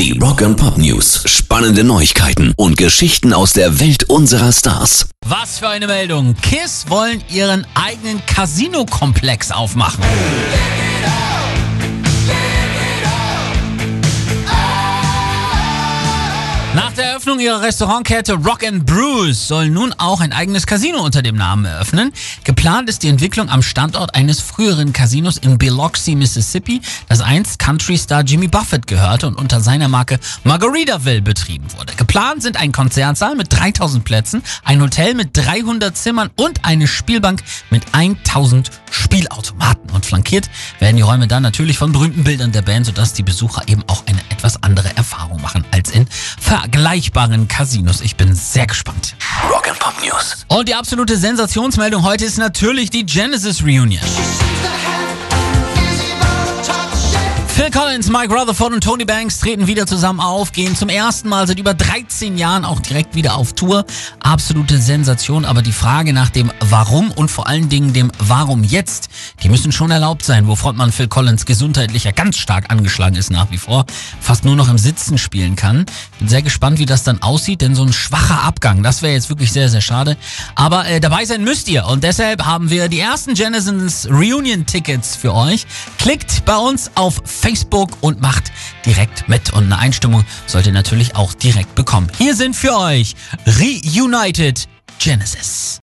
Die Rock and Pop News. Spannende Neuigkeiten und Geschichten aus der Welt unserer Stars. Was für eine Meldung. KISS wollen ihren eigenen Casino-Komplex aufmachen. Nach Eröffnung ihrer Restaurantkette Rock and Brews soll nun auch ein eigenes Casino unter dem Namen eröffnen. Geplant ist die Entwicklung am Standort eines früheren Casinos in Biloxi, Mississippi, das einst Country-Star Jimmy Buffett gehörte und unter seiner Marke Margaritaville betrieben wurde. Geplant sind ein Konzertsaal mit 3000 Plätzen, ein Hotel mit 300 Zimmern und eine Spielbank mit 1000 Spielautomaten. Und flankiert werden die Räume dann natürlich von berühmten Bildern der Band, sodass die Besucher eben auch eine etwas andere Erfahrung machen als in vergleichbaren Casinos. Ich bin sehr gespannt. Rock and Pop News. Und die absolute Sensationsmeldung heute ist natürlich die Genesis Reunion. Phil Collins, Mike Rutherford und Tony Banks treten wieder zusammen auf, gehen zum ersten Mal seit über 13 Jahren auch direkt wieder auf Tour. Absolute Sensation, aber die Frage nach dem Warum und vor allen Dingen dem Warum jetzt, die müssen schon erlaubt sein, wo Frontmann Phil Collins gesundheitlich ja ganz stark angeschlagen ist nach wie vor, fast nur noch im Sitzen spielen kann. Bin sehr gespannt, wie das dann aussieht, denn so ein schwacher Abgang, das wäre jetzt wirklich sehr, sehr schade. Aber äh, dabei sein müsst ihr und deshalb haben wir die ersten Genesis Reunion Tickets für euch. Klickt bei uns auf Facebook Facebook und macht direkt mit. Und eine Einstimmung sollt ihr natürlich auch direkt bekommen. Hier sind für euch Reunited Genesis.